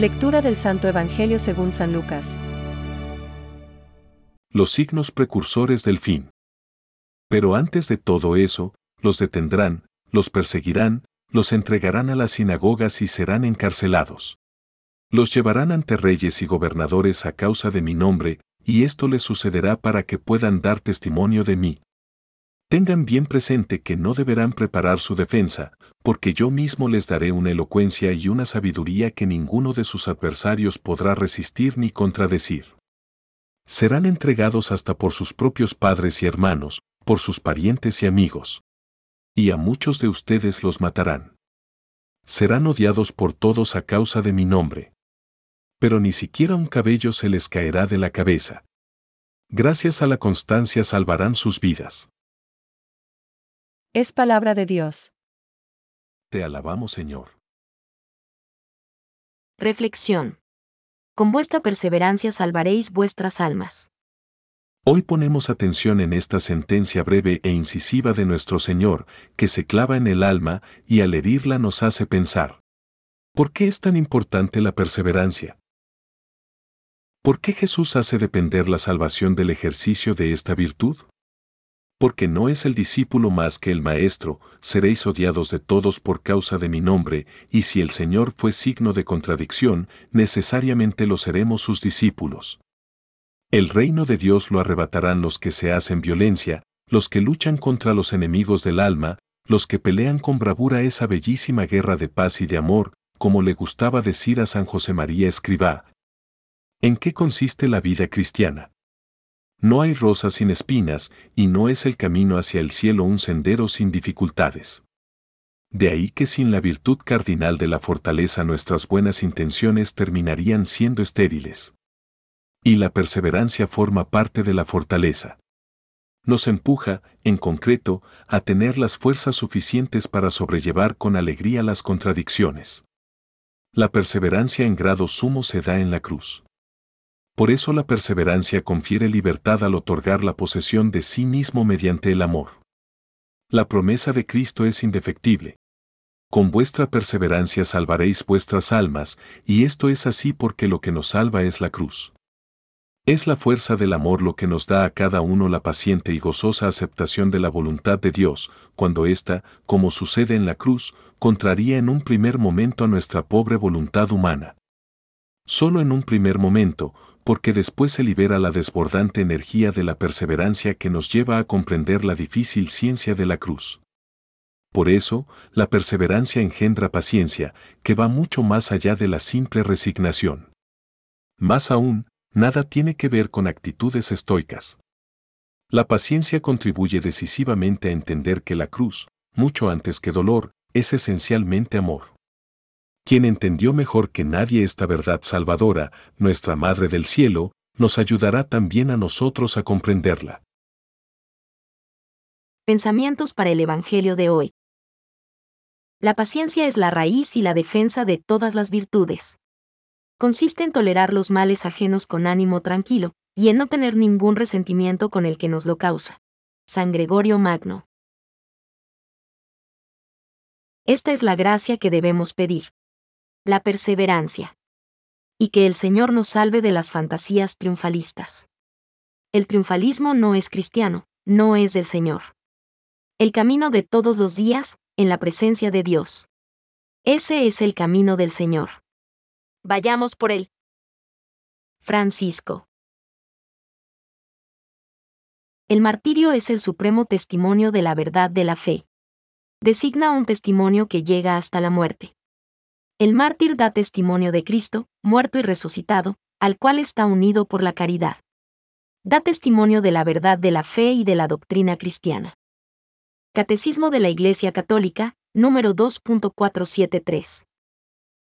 Lectura del Santo Evangelio según San Lucas. Los signos precursores del fin. Pero antes de todo eso, los detendrán, los perseguirán, los entregarán a las sinagogas y serán encarcelados. Los llevarán ante reyes y gobernadores a causa de mi nombre, y esto les sucederá para que puedan dar testimonio de mí. Tengan bien presente que no deberán preparar su defensa, porque yo mismo les daré una elocuencia y una sabiduría que ninguno de sus adversarios podrá resistir ni contradecir. Serán entregados hasta por sus propios padres y hermanos, por sus parientes y amigos. Y a muchos de ustedes los matarán. Serán odiados por todos a causa de mi nombre. Pero ni siquiera un cabello se les caerá de la cabeza. Gracias a la constancia salvarán sus vidas. Es palabra de Dios. Te alabamos, Señor. Reflexión. Con vuestra perseverancia salvaréis vuestras almas. Hoy ponemos atención en esta sentencia breve e incisiva de nuestro Señor, que se clava en el alma y al herirla nos hace pensar. ¿Por qué es tan importante la perseverancia? ¿Por qué Jesús hace depender la salvación del ejercicio de esta virtud? Porque no es el discípulo más que el Maestro, seréis odiados de todos por causa de mi nombre, y si el Señor fue signo de contradicción, necesariamente lo seremos sus discípulos. El reino de Dios lo arrebatarán los que se hacen violencia, los que luchan contra los enemigos del alma, los que pelean con bravura esa bellísima guerra de paz y de amor, como le gustaba decir a San José María Escribá. ¿En qué consiste la vida cristiana? No hay rosas sin espinas, y no es el camino hacia el cielo un sendero sin dificultades. De ahí que sin la virtud cardinal de la fortaleza nuestras buenas intenciones terminarían siendo estériles. Y la perseverancia forma parte de la fortaleza. Nos empuja, en concreto, a tener las fuerzas suficientes para sobrellevar con alegría las contradicciones. La perseverancia en grado sumo se da en la cruz. Por eso la perseverancia confiere libertad al otorgar la posesión de sí mismo mediante el amor. La promesa de Cristo es indefectible. Con vuestra perseverancia salvaréis vuestras almas, y esto es así porque lo que nos salva es la cruz. Es la fuerza del amor lo que nos da a cada uno la paciente y gozosa aceptación de la voluntad de Dios, cuando ésta, como sucede en la cruz, contraría en un primer momento a nuestra pobre voluntad humana. Solo en un primer momento, porque después se libera la desbordante energía de la perseverancia que nos lleva a comprender la difícil ciencia de la cruz. Por eso, la perseverancia engendra paciencia, que va mucho más allá de la simple resignación. Más aún, nada tiene que ver con actitudes estoicas. La paciencia contribuye decisivamente a entender que la cruz, mucho antes que dolor, es esencialmente amor quien entendió mejor que nadie esta verdad salvadora, nuestra Madre del Cielo, nos ayudará también a nosotros a comprenderla. Pensamientos para el Evangelio de hoy. La paciencia es la raíz y la defensa de todas las virtudes. Consiste en tolerar los males ajenos con ánimo tranquilo, y en no tener ningún resentimiento con el que nos lo causa. San Gregorio Magno. Esta es la gracia que debemos pedir la perseverancia. Y que el Señor nos salve de las fantasías triunfalistas. El triunfalismo no es cristiano, no es del Señor. El camino de todos los días, en la presencia de Dios. Ese es el camino del Señor. Vayamos por él. Francisco. El martirio es el supremo testimonio de la verdad de la fe. Designa un testimonio que llega hasta la muerte. El mártir da testimonio de Cristo, muerto y resucitado, al cual está unido por la caridad. Da testimonio de la verdad de la fe y de la doctrina cristiana. Catecismo de la Iglesia Católica, número 2.473.